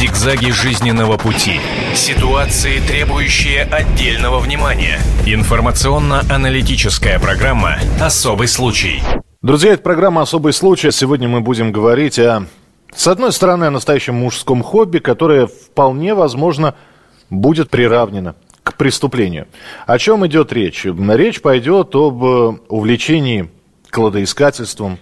Зигзаги жизненного пути. Ситуации, требующие отдельного внимания. Информационно-аналитическая программа «Особый случай». Друзья, это программа «Особый случай». Сегодня мы будем говорить о, с одной стороны, о настоящем мужском хобби, которое вполне возможно будет приравнено к преступлению. О чем идет речь? Речь пойдет об увлечении кладоискательством,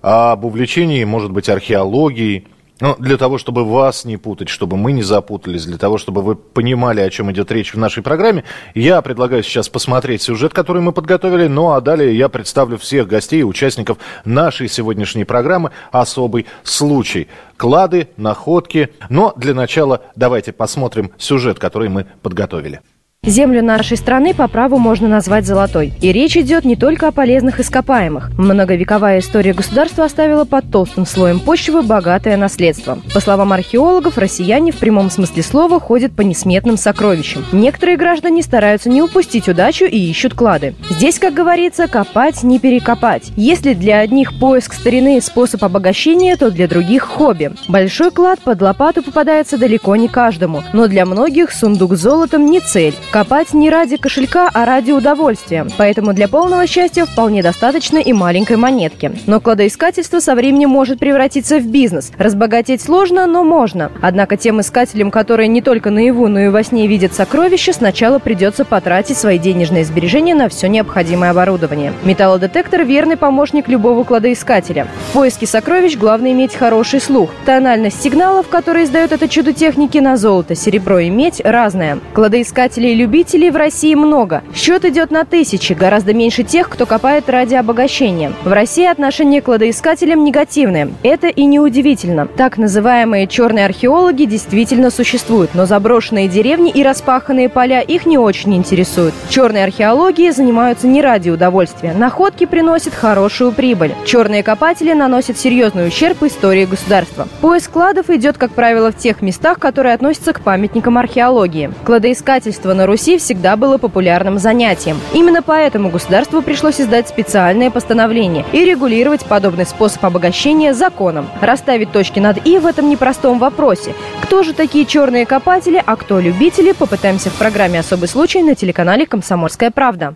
об увлечении, может быть, археологией, ну, для того, чтобы вас не путать, чтобы мы не запутались, для того, чтобы вы понимали, о чем идет речь в нашей программе, я предлагаю сейчас посмотреть сюжет, который мы подготовили, ну а далее я представлю всех гостей и участников нашей сегодняшней программы «Особый случай». Клады, находки. Но для начала давайте посмотрим сюжет, который мы подготовили. Землю нашей страны по праву можно назвать золотой. И речь идет не только о полезных ископаемых. Многовековая история государства оставила под толстым слоем почвы богатое наследство. По словам археологов, россияне в прямом смысле слова ходят по несметным сокровищам. Некоторые граждане стараются не упустить удачу и ищут клады. Здесь, как говорится, копать не перекопать. Если для одних поиск старины – способ обогащения, то для других – хобби. Большой клад под лопату попадается далеко не каждому, но для многих сундук с золотом не цель. Копать не ради кошелька, а ради удовольствия. Поэтому для полного счастья вполне достаточно и маленькой монетки. Но кладоискательство со временем может превратиться в бизнес. Разбогатеть сложно, но можно. Однако тем искателям, которые не только наяву, но и во сне видят сокровища, сначала придется потратить свои денежные сбережения на все необходимое оборудование. Металлодетектор – верный помощник любого кладоискателя. В поиске сокровищ главное иметь хороший слух. Тональность сигналов, которые издает это чудо техники на золото, серебро и медь, разная. Кладоискатели любителей в России много. Счет идет на тысячи, гораздо меньше тех, кто копает ради обогащения. В России отношение к кладоискателям негативное. Это и неудивительно. Так называемые черные археологи действительно существуют, но заброшенные деревни и распаханные поля их не очень интересуют. Черные археологии занимаются не ради удовольствия. Находки приносят хорошую прибыль. Черные копатели наносят серьезный ущерб истории государства. Поиск кладов идет, как правило, в тех местах, которые относятся к памятникам археологии. Кладоискательство на Руси всегда было популярным занятием. Именно поэтому государству пришлось издать специальное постановление и регулировать подобный способ обогащения законом. Расставить точки над «и» в этом непростом вопросе. Кто же такие черные копатели, а кто любители, попытаемся в программе «Особый случай» на телеканале «Комсомольская правда».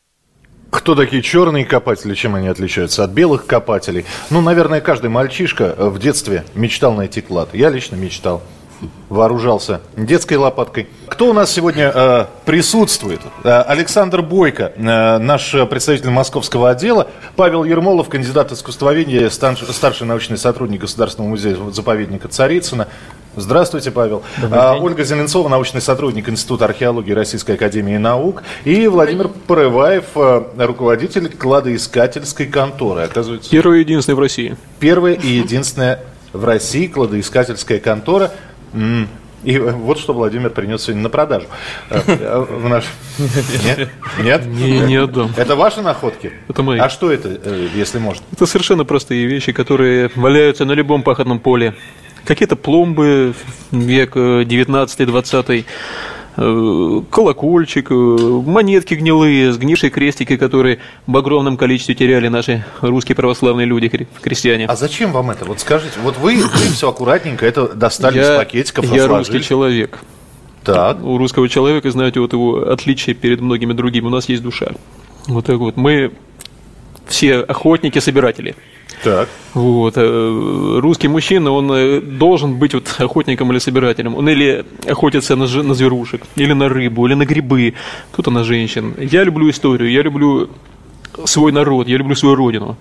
Кто такие черные копатели, чем они отличаются от белых копателей? Ну, наверное, каждый мальчишка в детстве мечтал найти клад. Я лично мечтал вооружался детской лопаткой. Кто у нас сегодня э, присутствует? Э, Александр Бойко, э, наш представитель московского отдела, Павел Ермолов, кандидат искусствоведения, старший научный сотрудник Государственного музея-заповедника Царицына. Здравствуйте, Павел. А, Ольга Зеленцова, научный сотрудник Института археологии Российской Академии Наук. И Владимир Порываев, э, руководитель кладоискательской конторы. Оказывается, первая и единственная в России. Первая и единственная в России кладоискательская контора – и вот что Владимир принес сегодня на продажу. Э, э, в наш... Нет? Нет? Не, не отдам. Это ваши находки? Это мои. А что это, э, если можно? Это совершенно простые вещи, которые валяются на любом пахотном поле. Какие-то пломбы век 19-20 Э, колокольчик, э, монетки гнилые, сгнившие крестики, которые в огромном количестве теряли наши русские православные люди, крестьяне. А зачем вам это? Вот скажите, вот вы, вы все аккуратненько это достали я, из пакетиков, Я русский человек. Так. У русского человека, знаете, вот его отличие перед многими другими, у нас есть душа. Вот так вот. Мы все охотники-собиратели. Так. Вот. Э, русский мужчина, он э, должен быть вот охотником или собирателем. Он или охотится на, на зверушек, или на рыбу, или на грибы, кто-то на женщин. Я люблю историю, я люблю свой народ, я люблю свою родину.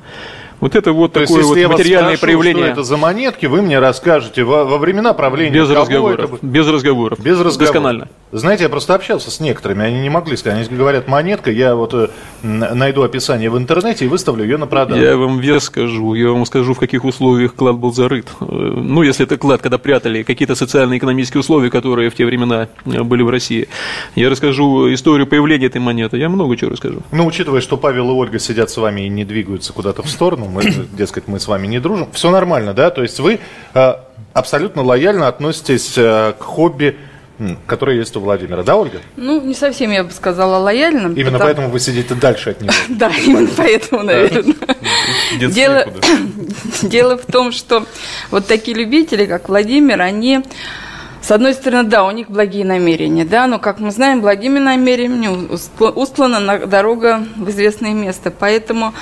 Вот это вот То такое вот материальное спрошу, проявление. Что это за монетки, вы мне расскажете во, во времена правления. Без разговоров. Это... Без разговоров. Без разговоров. Досконально. Знаете, я просто общался с некоторыми, они не могли сказать. Они говорят, монетка, я вот э, найду описание в интернете и выставлю ее на продажу. Я вам вес скажу, я вам скажу, в каких условиях клад был зарыт. Э, ну, если это клад, когда прятали какие-то социально-экономические условия, которые в те времена э, были в России. Я расскажу историю появления этой монеты, я много чего расскажу. Ну, учитывая, что Павел и Ольга сидят с вами и не двигаются куда-то в сторону, мы, дескать, мы с вами не дружим, все нормально, да? То есть вы абсолютно лояльно относитесь к хобби который есть у Владимира, да, Ольга? Ну, не совсем, я бы сказала, лояльно. Именно потому... поэтому вы сидите дальше от него. Да, именно поэтому, наверное. Дело в том, что вот такие любители, как Владимир, они С одной стороны, да, у них благие намерения, да, но, как мы знаем, благими намерениями устлана дорога в известное место. Поэтому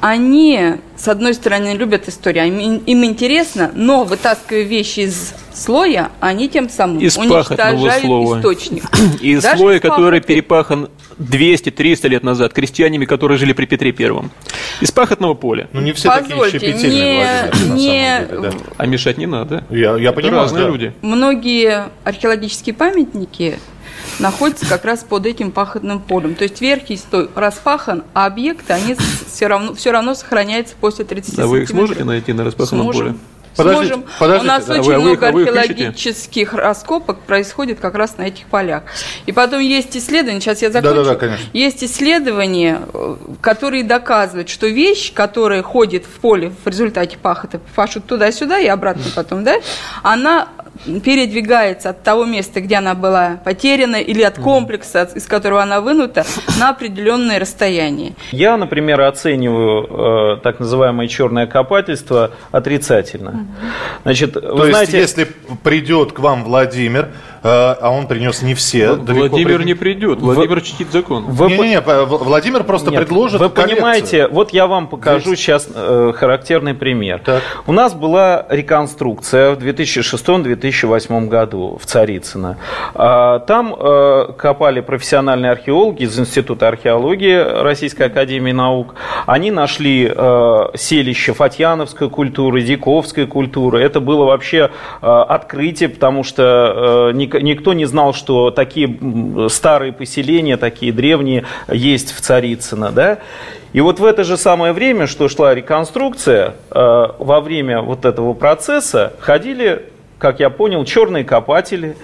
они, с одной стороны, любят историю, им, им интересно, но вытаскивая вещи из слоя, они тем самым из уничтожают слова. источник. Из Даже слоя, который перепахан 200-300 лет назад крестьянами, которые жили при Петре Первом. Из пахотного поля. Ну, не все Позвольте, такие щепетильные, не, не... Деле, да. А мешать не надо. Я, я понимаю, разные да. люди. Многие археологические памятники находится как раз под этим пахотным полем. То есть верхний слой распахан, а объекты, они все равно, все равно сохраняются после 30 А вы их сможете найти на распаханном Сможем. поле? Подождите, сможем. Подождите, У нас да, очень вы, много а вы, археологических а раскопок происходит как раз на этих полях. И потом есть исследования, сейчас я закончу. Да, да, да, конечно. Есть исследования, э, которые доказывают, что вещь, которая ходит в поле в результате пахоты, пашут туда-сюда и обратно потом, да, она передвигается от того места, где она была потеряна, или от комплекса, из которого она вынута, на определенное расстояние. Я, например, оцениваю э, так называемое черное копательство отрицательно. Значит, То вы есть, знаете... если придет к вам Владимир, а он принес не все. Владимир прид... не придет, Владимир чтит закон. Вы... Не, не, не, Владимир просто Нет, предложит Вы коллекцию. понимаете, вот я вам покажу Здесь... сейчас э, характерный пример. Так. У нас была реконструкция в 2006-2007 2008 году в Царицыно. А, там э, копали профессиональные археологи из Института археологии Российской Академии Наук. Они нашли э, селище фатьяновской культуры, диковской культуры. Это было вообще э, открытие, потому что никто не знал, что такие старые поселения, такие древние есть в Царицыно. Да? И вот в это же самое время, что шла реконструкция, во время вот этого процесса ходили как я понял, черные копатели.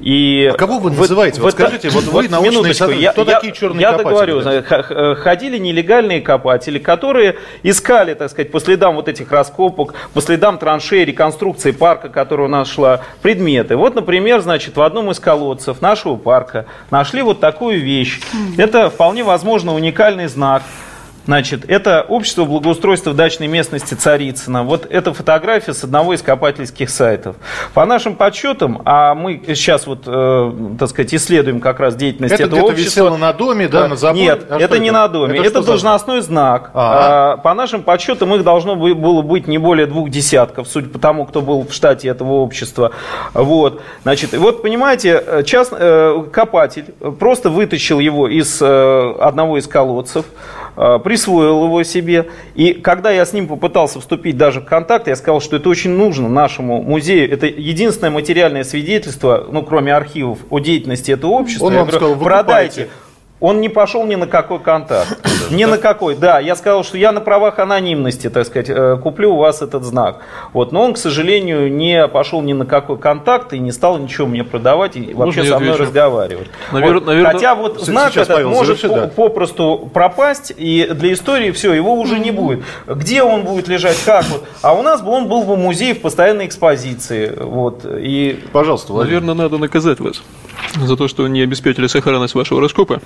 И а кого вы называете? Вот, вот скажите, вот, вы научные сотрудники, кто я, такие черные я копатели? Я договорю, ходили нелегальные копатели, которые искали, так сказать, по следам вот этих раскопок, по следам траншеи, реконструкции парка, которая у нас шла, предметы. Вот, например, значит, в одном из колодцев нашего парка нашли вот такую вещь. Это вполне возможно уникальный знак. Значит, это общество благоустройства дачной местности Царицына. Вот эта фотография с одного из копательских сайтов. По нашим подсчетам, а мы сейчас вот, э, так сказать, исследуем как раз деятельность это этого общества. Это висело на доме, да, на заборе? Нет, а это не это? на доме, это, это должностной за... знак. А-а-а. А, по нашим подсчетам их должно было быть не более двух десятков, судя по тому, кто был в штате этого общества. Вот, значит, и вот понимаете, э, част, э, копатель просто вытащил его из э, одного из колодцев, присвоил его себе. И когда я с ним попытался вступить даже в контакт, я сказал, что это очень нужно нашему музею. Это единственное материальное свидетельство, ну, кроме архивов, о деятельности этого общества. Он я вам говорю, сказал, продайте. Он не пошел ни на какой контакт. Ни на какой. Да, я сказал, что я на правах анонимности, так сказать, э, куплю у вас этот знак. Вот, но он, к сожалению, не пошел ни на какой контакт и не стал ничего мне продавать и вообще со мной разговаривать. Навер... Вот. Наверное... Хотя вот знак Сейчас, этот Павел, может заверши, да. попросту пропасть, и для истории все, его уже не будет. Где он будет лежать, как вот. А у нас бы он был бы музей в постоянной экспозиции. Вот. И... Пожалуйста, Владимир. Наверное, надо наказать вас за то, что не обеспечили сохранность вашего раскопа.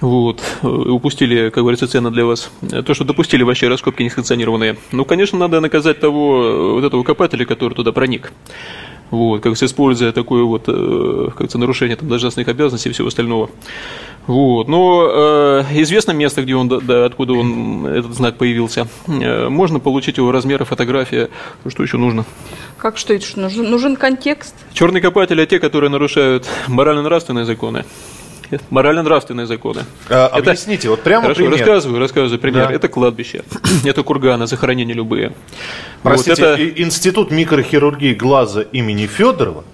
Вот, упустили, как говорится, цены для вас. То, что допустили вообще раскопки несанкционированные. Ну, конечно, надо наказать того, вот этого копателя, который туда проник. Вот, как используя такое вот, э, как нарушение там, должностных обязанностей и всего остального. Вот, но э, известно место, где он, да, откуда он, этот знак появился. Э, можно получить его размеры, фотография. Что еще нужно? Как что это? Нужен, нужен контекст? Черные копатели – те, которые нарушают морально-нравственные законы морально-нравственные законы. А, это... Объясните, вот прямо Хорошо, пример. рассказываю, рассказываю пример. Да. Это кладбище, это курганы, захоронения любые. Простите, вот это... Институт микрохирургии глаза имени Федорова,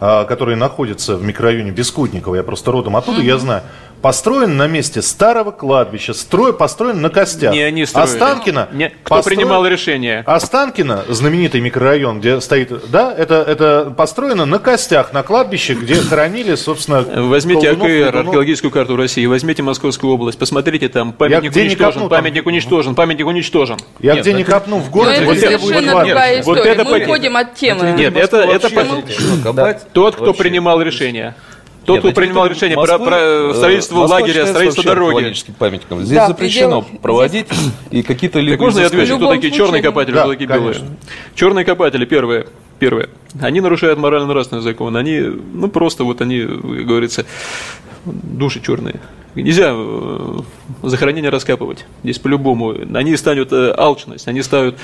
а, который находится в микрорайоне Бескутникова, я просто родом оттуда, mm-hmm. я знаю, построен на месте старого кладбища, строй построен на костях. Не они строили. Останкино... Не, кто построен... принимал решение? Останкино, знаменитый микрорайон, где стоит... Да, это, это построено на костях, на кладбище, где хоронили, собственно, Возьмите колдунов, АКР, колдунов. археологическую карту России, возьмите Московскую область, посмотрите там, памятник уничтожен, копну, памятник там... уничтожен, памятник уничтожен. Я Нет, где не копну в городе, вот это будет кладбище. Вот это Мы уходим от темы. Нет, это, это, это тот, кто принимал решение. Тот, кто принимал решение про, про э, строительство лагеря, строительство дороги. памятником. Здесь да, запрещено предел... проводить и какие-то... Так можно я отвечу, кто такие черные копатели, кто такие белые? Черные копатели, первые. Первое. Они нарушают морально-нравственный закон. Они, ну, просто вот они, как говорится, души черные. Нельзя э, захоронение раскапывать. Здесь по-любому. Они ставят э, алчность, они ставят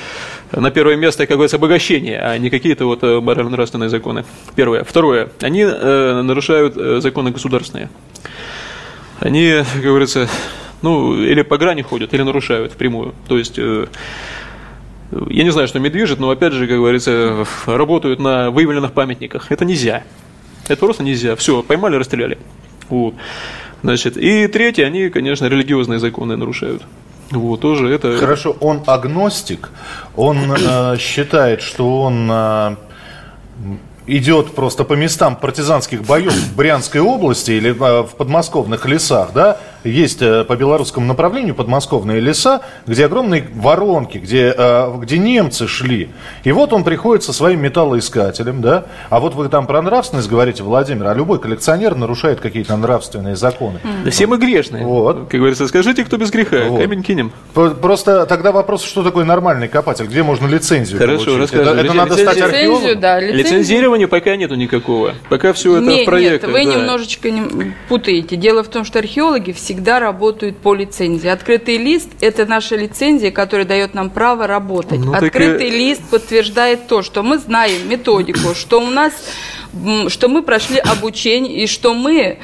на первое место, как говорится, обогащение, а не какие-то вот э, морально-нравственные законы. Первое. Второе. Они нарушают законы государственные. Они, как говорится, ну, или по грани ходят, или нарушают впрямую. То есть я не знаю, что ими но опять же, как говорится, работают на выявленных памятниках. Это нельзя. Это просто нельзя. Все, поймали, расстреляли. Вот. Значит, и третье, они, конечно, религиозные законы нарушают. Вот, тоже это... Хорошо, он агностик, он э, считает, что он э, идет просто по местам партизанских боев в Брянской области или э, в подмосковных лесах, да, есть э, по белорусскому направлению подмосковные леса, где огромные воронки, где, э, где немцы шли. И вот он приходит со своим металлоискателем, да, а вот вы там про нравственность говорите, Владимир, а любой коллекционер нарушает какие-то нравственные законы. Да все мы грешные. Вот. Как говорится, скажите, кто без греха, вот. камень кинем. Просто тогда вопрос, что такое нормальный копатель, где можно лицензию Хорошо, получить? Это, это надо стать археологом? Да, Лицензирования пока нету никакого. Пока все это нет, в проектах. Нет, вы да. немножечко не путаете. Дело в том, что археологи все всегда работают по лицензии. Открытый лист – это наша лицензия, которая дает нам право работать. Ну, Открытый так... лист подтверждает то, что мы знаем методику, что у нас, что мы прошли обучение и что мы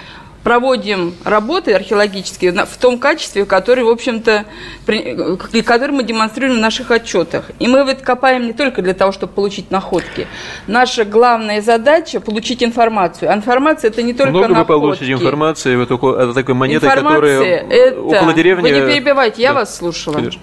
проводим работы археологические в том качестве, который, в общем-то, который мы демонстрируем в наших отчетах. И мы вот копаем не только для того, чтобы получить находки. Наша главная задача – получить информацию. А информация – это не только Много находки. вы получите информации вот около, такой монетой, которая это... около деревни… Вы не перебивайте, я да. вас слушала. Конечно.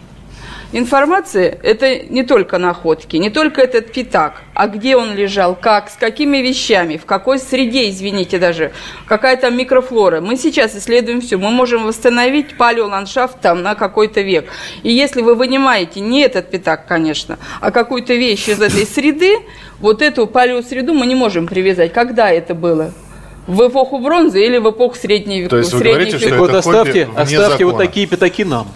Информация – это не только находки, не только этот пятак, а где он лежал, как, с какими вещами, в какой среде, извините даже, какая там микрофлора. Мы сейчас исследуем все. Мы можем восстановить палеоландшафт там на какой-то век. И если вы вынимаете не этот пятак, конечно, а какую-то вещь из этой среды, вот эту палеосреду мы не можем привязать. Когда это было? В эпоху бронзы или в эпоху средней веков? То есть вы говорите, что вот оставьте, оставьте вот такие пятаки нам.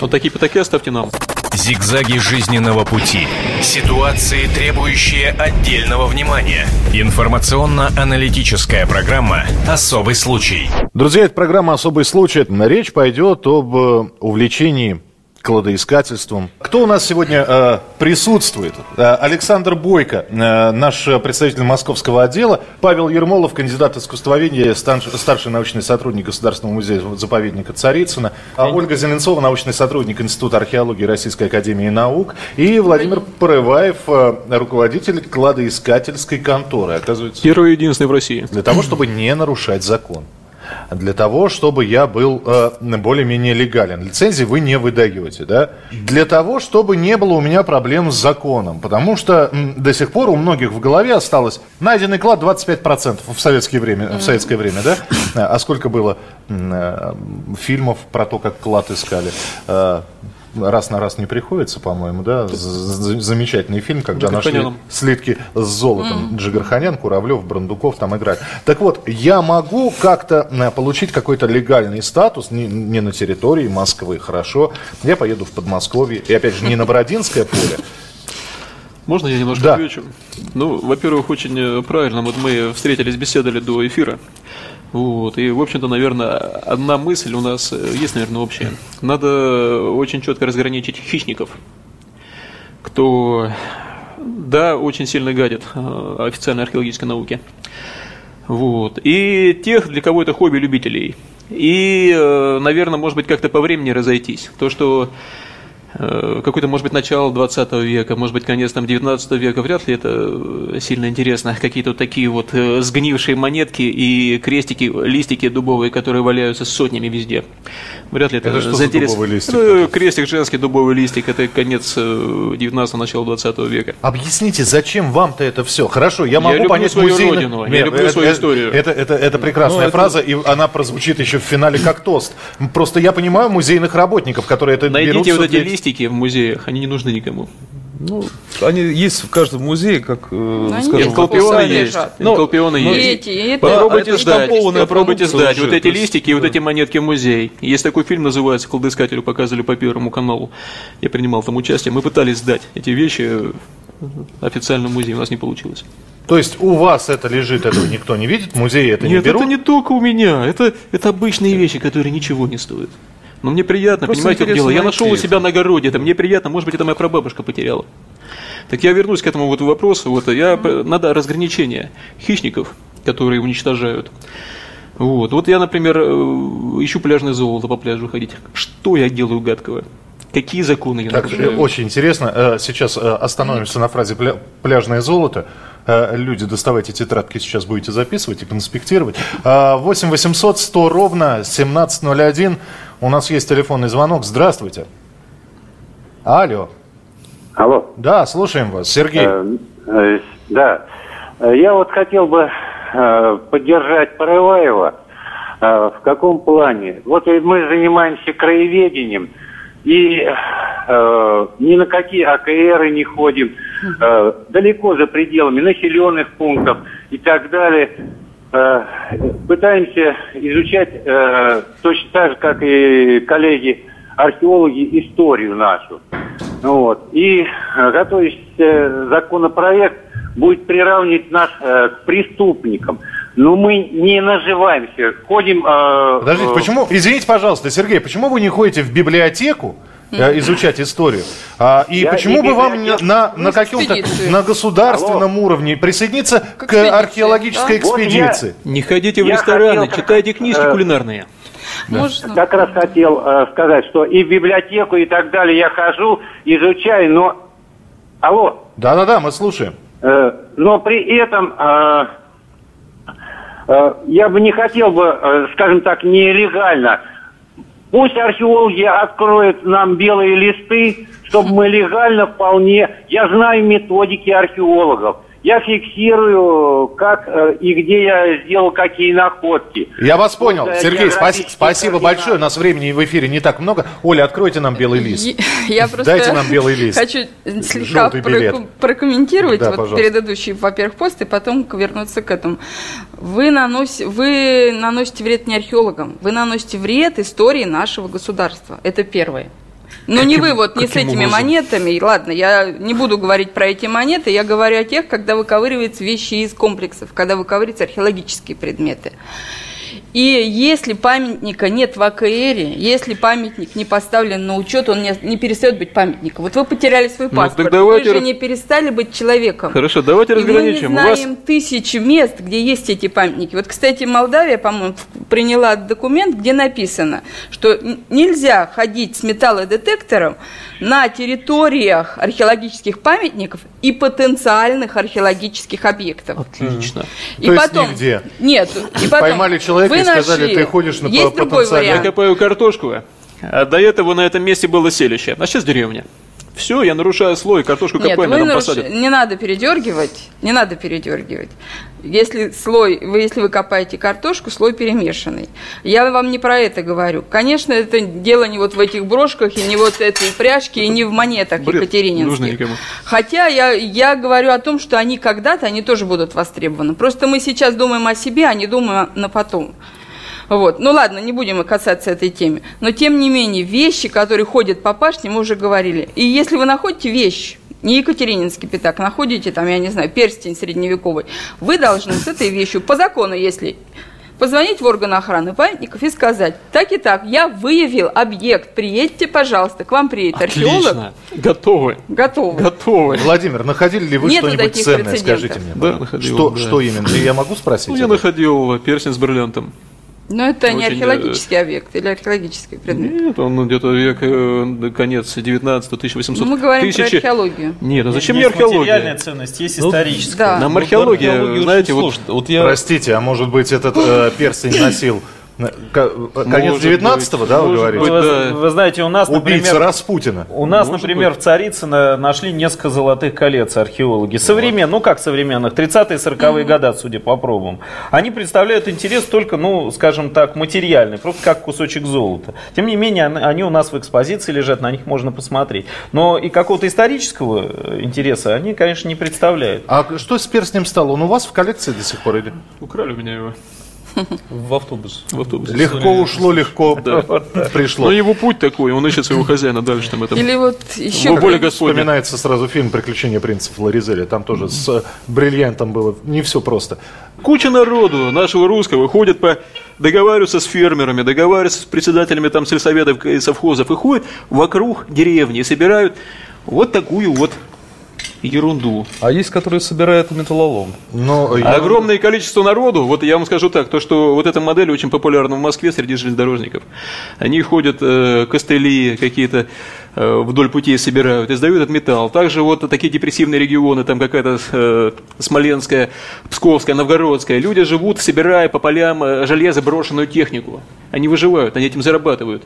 Вот такие пятаки оставьте нам. Зигзаги жизненного пути. Ситуации, требующие отдельного внимания. Информационно-аналитическая программа «Особый случай». Друзья, это программа «Особый случай». Речь пойдет об э, увлечении кладоискательством. Кто у нас сегодня э, присутствует? Э, Александр Бойко, э, наш представитель московского отдела, Павел Ермолов, кандидат искусствоведения, старший научный сотрудник Государственного музея-заповедника Царицына, а Ольга Зеленцова, научный сотрудник Института археологии Российской Академии Наук, и Владимир Порываев, э, руководитель кладоискательской конторы. Оказывается, Первый и единственный в России. Для того, чтобы не нарушать закон для того, чтобы я был э, более-менее легален. Лицензии вы не выдаете, да? Для того, чтобы не было у меня проблем с законом. Потому что м, до сих пор у многих в голове осталось найденный клад 25% в советское время, в советское время, да? А сколько было э, фильмов про то, как клад искали? Э, раз на раз не приходится, по-моему, да? Замечательный фильм, когда нашли слитки с золотом. Mm. Джигарханян, Куравлев, Брандуков там играют. Так вот, я могу как-то э, получить какой-то легальный статус не, не на территории Москвы, хорошо. Я поеду в Подмосковье, и опять же, не на Бородинское поле, можно я немножко да. отвечу? Ну, во-первых, очень э, правильно. Вот мы встретились, беседовали до эфира. Вот. И, в общем-то, наверное, одна мысль у нас э, есть, наверное, общая. Надо очень четко разграничить хищников, кто, да, очень сильно гадит э, официальной археологической науке. Вот. И тех, для кого это хобби любителей. И, э, наверное, может быть, как-то по времени разойтись. То, что какое-то, может быть, начало 20 века, может быть, конец там, 19 века, вряд ли это э, сильно интересно. Какие-то вот такие вот э, сгнившие монетки и крестики, листики дубовые, которые валяются сотнями везде. Вряд ли это, это заинтересует. Ну, крестик женский, дубовый листик, это конец 19 начало 20 века. Объясните, зачем вам-то это все? Хорошо, я могу я понять свою музейно... родину, Нет, я люблю это, свою историю. Это, это, это, это прекрасная ну, фраза, это... и она прозвучит еще в финале как тост. Просто я понимаю музейных работников, которые это Найдите берут вот эти листики листики в музеях, они не нужны никому. Ну, они есть в каждом музее, как, э, скажем, энколпионы есть. Но, энколпионы но, есть. Эти, это, попробуйте это сдать, попробуйте сдать вот эти листики и вот эти монетки в музей. Есть такой фильм, называется «Кладоискателю», показывали по Первому каналу. Я принимал там участие. Мы пытались сдать эти вещи официальном музее, у нас не получилось. То есть у вас это лежит, этого никто не видит, музеи это Нет, не берут? это не только у меня, это, это обычные вещи, которые ничего не стоят. Но мне приятно, Просто понимаете, как дело. Я нашел у себя на огороде, это мне приятно, может быть, это моя прабабушка потеряла. Так я вернусь к этому вот вопросу. Вот, я, надо разграничение хищников, которые уничтожают. Вот. вот я, например, э, ищу пляжное золото по пляжу ходить. Что я делаю гадкого? Какие законы я Так, нарушаю? очень интересно. Э, Сейчас э, остановимся на фразе «пля- «пляжное золото». Э, Люди, доставайте тетрадки, сейчас будете записывать и конспектировать. Э, 8 800 100 ровно 1701. У нас есть телефонный звонок. Здравствуйте. Алло. Алло. Да, слушаем вас. Сергей. Э, э, да. Я вот хотел бы э, поддержать Порываева. Э, В каком плане? Вот мы занимаемся краеведением, и э, ни на какие АКРы не ходим, э, далеко за пределами населенных пунктов и так далее. Э, Пытаемся изучать э, точно так же, как и коллеги археологи, историю нашу. Ну Вот. И э, готовясь э, законопроект будет приравнивать нас э, к преступникам. Но мы не наживаемся, ходим... э, Подождите, почему, извините, пожалуйста, Сергей, почему вы не ходите в библиотеку изучать историю? А, и Я почему бы вам не- библиотек. на, на каком-то, на государственном уровне присоединиться к, экспедиции, археологической да? Вот я- экспедиции? Не ходите в Я рестораны, хотел- читайте книжки э, кулинарные. Можно? Как раз хотел э, сказать, что и в библиотеку, и так далее я хожу, изучаю, но... Алло, Да-да-да, мы слушаем. Э, но при этом э, э, я бы не хотел бы, э, скажем так, нелегально. Пусть археологи откроют нам белые листы, чтобы мы легально вполне... Я знаю методики археологов. Я фиксирую, как э, и где я сделал какие находки. Я вас понял. Вот, Сергей, географические спасибо большое. У нас времени в эфире не так много. Оля, откройте нам белый лист. Я просто Дайте нам белый лист. хочу слегка Желтый билет. проком- прокомментировать Да, вот пожалуйста. предыдущий, во-первых, пост, и потом вернуться к этому. Вы, наноси- вы наносите вред не археологам, вы наносите вред истории нашего государства. Это первое. Но не вы вот, не с каким этими образом? монетами. Ладно, я не буду говорить про эти монеты, я говорю о тех, когда выковыриваются вещи из комплексов, когда выковыриваются археологические предметы. И если памятника нет в АКРе, если памятник не поставлен на учет, он не, не перестает быть памятником. Вот вы потеряли свой Ну, паспорт, так давайте вы же не перестали быть человеком. Хорошо, давайте И мы не разграничим. У вас знаем тысячи мест, где есть эти памятники. Вот, кстати, Молдавия, по-моему, приняла документ, где написано, что нельзя ходить с металлодетектором на территориях археологических памятников и потенциальных археологических объектов. отлично. И То есть потом, нигде. Нет, и потом, Поймали человека и сказали, нашли- ты ходишь на Есть другой потенциальный- Я вариант. копаю картошку, а до этого на этом месте было селище, а сейчас деревня. Все, я нарушаю слой, картошку Нет, вы рядом наруш- посадят. не надо передергивать, не надо передергивать. Если слой, вы, если вы копаете картошку, слой перемешанный. Я вам не про это говорю. Конечно, это дело не вот в этих брошках и не вот этой пряжке и не в монетах Бред. екатерининских. Нужно никому. Хотя я, я говорю о том, что они когда-то, они тоже будут востребованы. Просто мы сейчас думаем о себе, а не думаем на потом. Вот. Ну ладно, не будем касаться этой темы. Но тем не менее, вещи, которые ходят по пашне, мы уже говорили. И если вы находите вещь, не Екатерининский пятак, находите там, я не знаю, перстень средневековый, вы должны с этой вещью, по закону, если позвонить в органы охраны памятников и сказать, так и так, я выявил объект, приедьте, пожалуйста, к вам приедет археолог. Отлично. Готовы. Готовы. Готовы. Владимир, находили ли вы что-нибудь ценное? прецедентов. Скажите мне. Да, находил, Что, да. что именно? Я могу спросить? Ну, я находил перстень с бриллиантом. Но это не Очень, археологический объект или археологический предмет. Нет, он где-то век, э, конец 19 1800 Ну, Мы говорим тысячи- про археологию. Нет, а зачем есть мне археология? материальная ценность, есть Ну, историческая. Да. Нам Ну, археология, археология знаете, очень вот вот я Простите, а может быть этот э, перстень носил э, конец Может 19-го, быть, да, вы говорите? быть. Вы, да. вы знаете, у нас, Убийца например, Распутина. У нас, Может например, в Царицыно нашли несколько золотых колец археологи. Современные, ну как современных, 30-е, 40-е года, судя по пробам. Они представляют интерес только, ну, скажем так, материальный, просто как кусочек золота. Тем не менее, они- они у нас в экспозиции лежат, на них можно посмотреть. Но и какого-то исторического э, интереса они, конечно, не представляют. А что с перстнем стало? Он у вас в коллекции до сих пор или? Украли у меня его. В автобус. В автобусе. Легко ушло, легко пришло. Но его путь такой, он ищет своего хозяина дальше там это. Или вот еще... Господня. Вспоминается сразу фильм «Приключения принца Флоризеля». Там тоже с бриллиантом было не все просто. Куча народу нашего русского ходит по договариваются с фермерами, договариваются с председателями там сельсоветов и совхозов и ходят вокруг деревни и собирают вот такую вот ерунду. А есть, которые собирают металлолом. Но я- Огромное количество народу, вот я вам скажу так, то, что вот эта модель очень популярна в Москве среди железнодорожников. Они ходят, э, костыли какие-то э, вдоль путей собирают, издают этот металл. Также вот такие депрессивные регионы, там какая-то э, Смоленская, Псковская, Новгородская. Люди живут, собирая по полям э, железо, брошенную технику. Они выживают, они этим зарабатывают.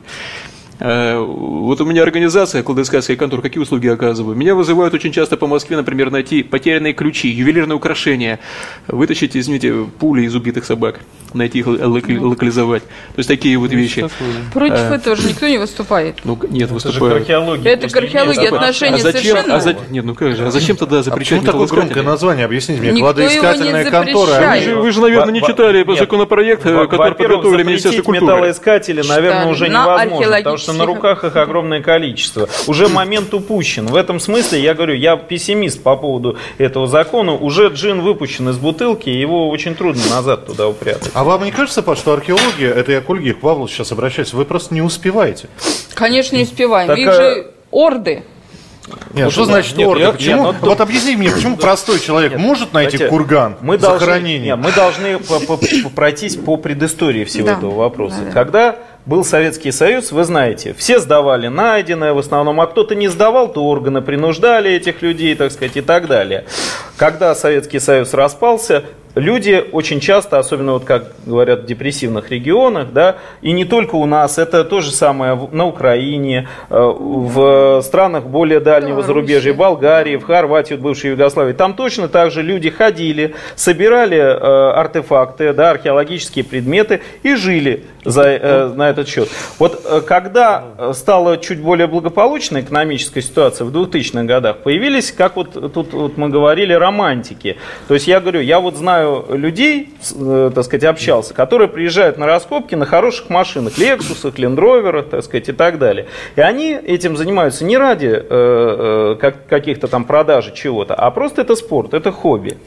Э, Вот у меня организация, кладоискательская контора, какие услуги оказываю? Меня вызывают очень часто по Москве, например, найти потерянные ключи, ювелирные украшения, вытащить, извините, пули из убитых собак, найти их лока- локализовать. То есть такие вот вещи. Против Э. этого же никто не выступает. Ну, нет, Это же к выступают. археологии. Это к археологии отношения а зачем, совершенно... а за- Нет, ну как же, а зачем тогда А запрещать почему такое громкое название? Объясните мне. Никто Кладоискательная контора. они Вы же- вы же, наверное, не читали нет. законопроект, э, который подготовили Министерство культуры. металлоискатели, наверное, уже невозможно, потому что на археологических- руках их огромное количество. Уже момент упущен. В этом смысле, я говорю, я пессимист по поводу этого закона. Уже джин выпущен из бутылки, его очень трудно назад туда упрятать. А вам не кажется, Паш, что археология, это я к Ольге, к Павлу сейчас обращаюсь, вы просто не успеваете? Конечно, не успеваем. Так, Их а- же орды. Нет, что да. значит Нет, орды? я- Почему? нет, ну, вот объясни мне, почему простой человек может найти Знаете, курган мы должны, захоронение? нет, мы должны пройтись по предыстории всего Да. этого вопроса. Да, да. Когда был Советский Союз, вы знаете, все сдавали найденное в основном, а кто-то не сдавал, то органы принуждали этих людей, так сказать, и так далее. Когда Советский Союз распался, люди очень часто, особенно вот как говорят в депрессивных регионах, да, и не только у нас, это то же самое в- на Украине, э, в странах более дальнего Беларуси. зарубежья, Болгарии, в Хорватии, в бывшей Югославии. Там точно так же люди ходили, собирали э, артефакты, да, археологические предметы и жили за, э, на этот счет. Вот когда стала чуть более благополучная экономическая ситуация в 2000-х годах, появились, как вот тут вот мы говорили, романтики. То есть я говорю, я вот знаю людей, с, э, так сказать, общался, которые приезжают на раскопки на хороших машинах, Лексусах, Лендроверах, так сказать, и так далее. И они этим занимаются не ради э, э, как- каких-то там продажи чего-то, а просто это спорт, это хобби.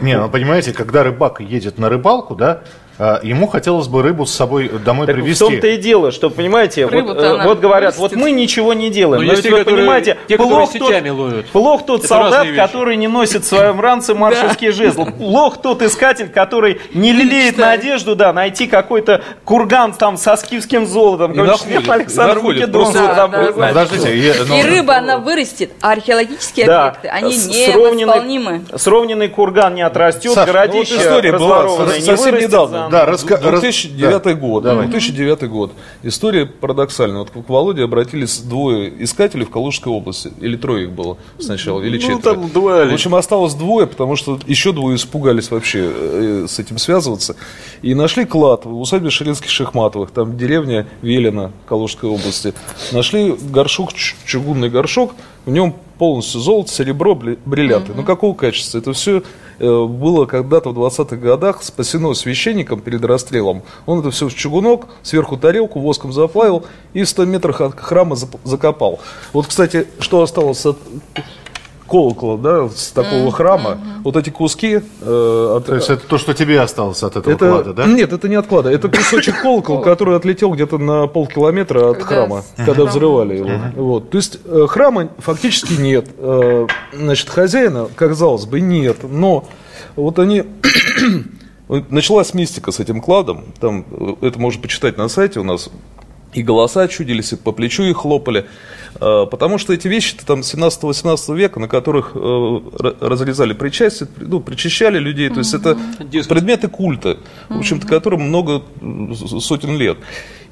Не, ну понимаете, когда рыбак едет на рыбалку, да, ему хотелось бы рыбу с собой домой Так в привезти. том-то и дело, что, понимаете, вот, э, вот говорят, вырастет. вот мы ничего не делаем. Ну, Но ведь те, вы которые- понимаете, те, плох тот, ловят. плох тот Это солдат, который не носит в своем ранце маршальский жезл. Плох тот искатель, который не лелеет надежду, да, найти какой-то курган там со скифским золотом. И Александр. Македонский. Подождите, ну, И рыба, она вырастет, а археологические объекты, они не сровненный- восполнимы. Сровненный курган не отрастет, ну городище разворованное не вырастет заново. Да, раска- раз- 2009 да. год. Давай. 2009 год. История парадоксальная. Вот к Володе обратились двое искателей в Калужской области. Или трое их было сначала, или Ну, четверо. там два или- В общем, осталось двое, потому что еще двое испугались вообще э, с этим связываться. И нашли клад в усадьбе Ширинских Шахматовых. Там деревня Велина Калужской области. Нашли горшок, чугунный горшок. В нем полностью золото, серебро, бриллианты. Ну, какого качества? Это все было когда-то в 20-х годах спасено священником перед расстрелом. Он это все в чугунок, сверху тарелку воском заплавил и в 100 метрах от храма закопал. Вот, кстати, что осталось от колокола, да, с такого храма, вот эти куски э, от, То есть это то, что тебе осталось от этого это, клада, да? Нет, это не от клада. Это кусочек колокола, который отлетел где-то на полкилометра от храма, когда взрывали его. Вот. То есть э, храма фактически нет. Э, Значит, хозяина, казалось бы, нет. Но вот они... Началась мистика с этим кладом. Там, э, это можно почитать на сайте у нас. И голоса чудились, и по плечу их хлопали. Э, Потому что эти вещи там 17-18 века, на которых э, ра- разрезали причастие, ну, причащали людей. То есть это предметы культа, в общем-то, которым много сотен лет.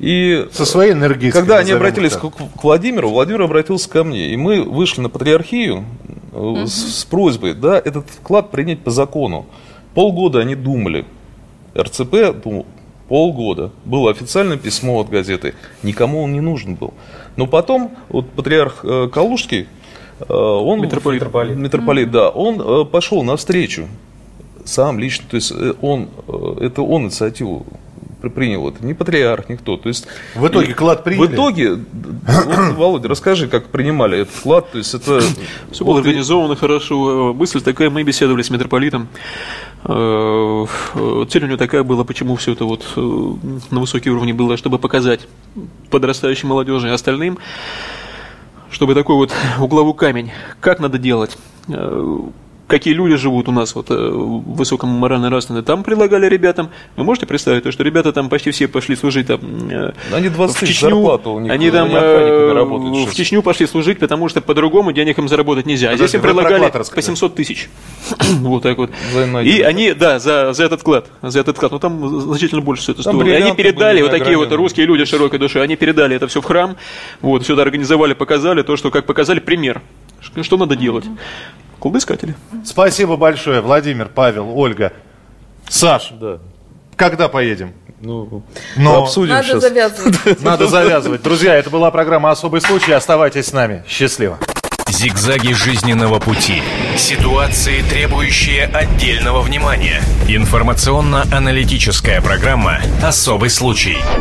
И Со своей энергией. когда они обратились к, к Владимиру, Владимир обратился ко мне, и мы вышли на патриархию э, с, с просьбой, да, этот вклад принять по закону. Полгода они думали, РЦП думал, полгода. Было официальное письмо от газеты, никому он не нужен был. Но потом вот патриарх э, Калужский, э, он Митрополит. Митрополит. митрополит, да, он э, пошел навстречу сам лично, то есть он, это он инициативу принял это, ни патриарх, никто. То есть, в итоге клад приняли? В итоге, вот, Володя, расскажи, как принимали этот клад. То есть это... Все было организовано хорошо. Мысль такая, мы беседовали с митрополитом. Э, цель у него такая была, почему все это вот э, на высокий уровне было, чтобы показать подрастающей молодежи и остальным, чтобы такой вот угловой камень, как надо делать, э, какие люди живут у нас вот, э, в высоком морально-нравственном, там предлагали ребятам, вы можете представить, то, что ребята там почти все пошли служить там, э, они 20 в Чечню, у них они там работают, в Чечню пошли служить, потому что по-другому денег им заработать нельзя. А здесь им предлагали по 700 тысяч. вот так вот. И они, да, за, за этот клад, за этот клад, ну там значительно больше все это стоило. И они передали, вот такие вот русские люди широкой души, они передали это все в храм, вот, сюда организовали, показали то, что, как показали, пример. Что надо делать? Кладоискатели. Спасибо большое, Владимир, Павел, Ольга. Саш, да. когда поедем? Ну, Но... обсудим Надо сейчас. завязывать. Надо завязывать. Друзья, это была программа «Особый случай». Оставайтесь с нами. Счастливо. Зигзаги жизненного пути. Ситуации, требующие отдельного внимания. Информационно-аналитическая программа «Особый случай».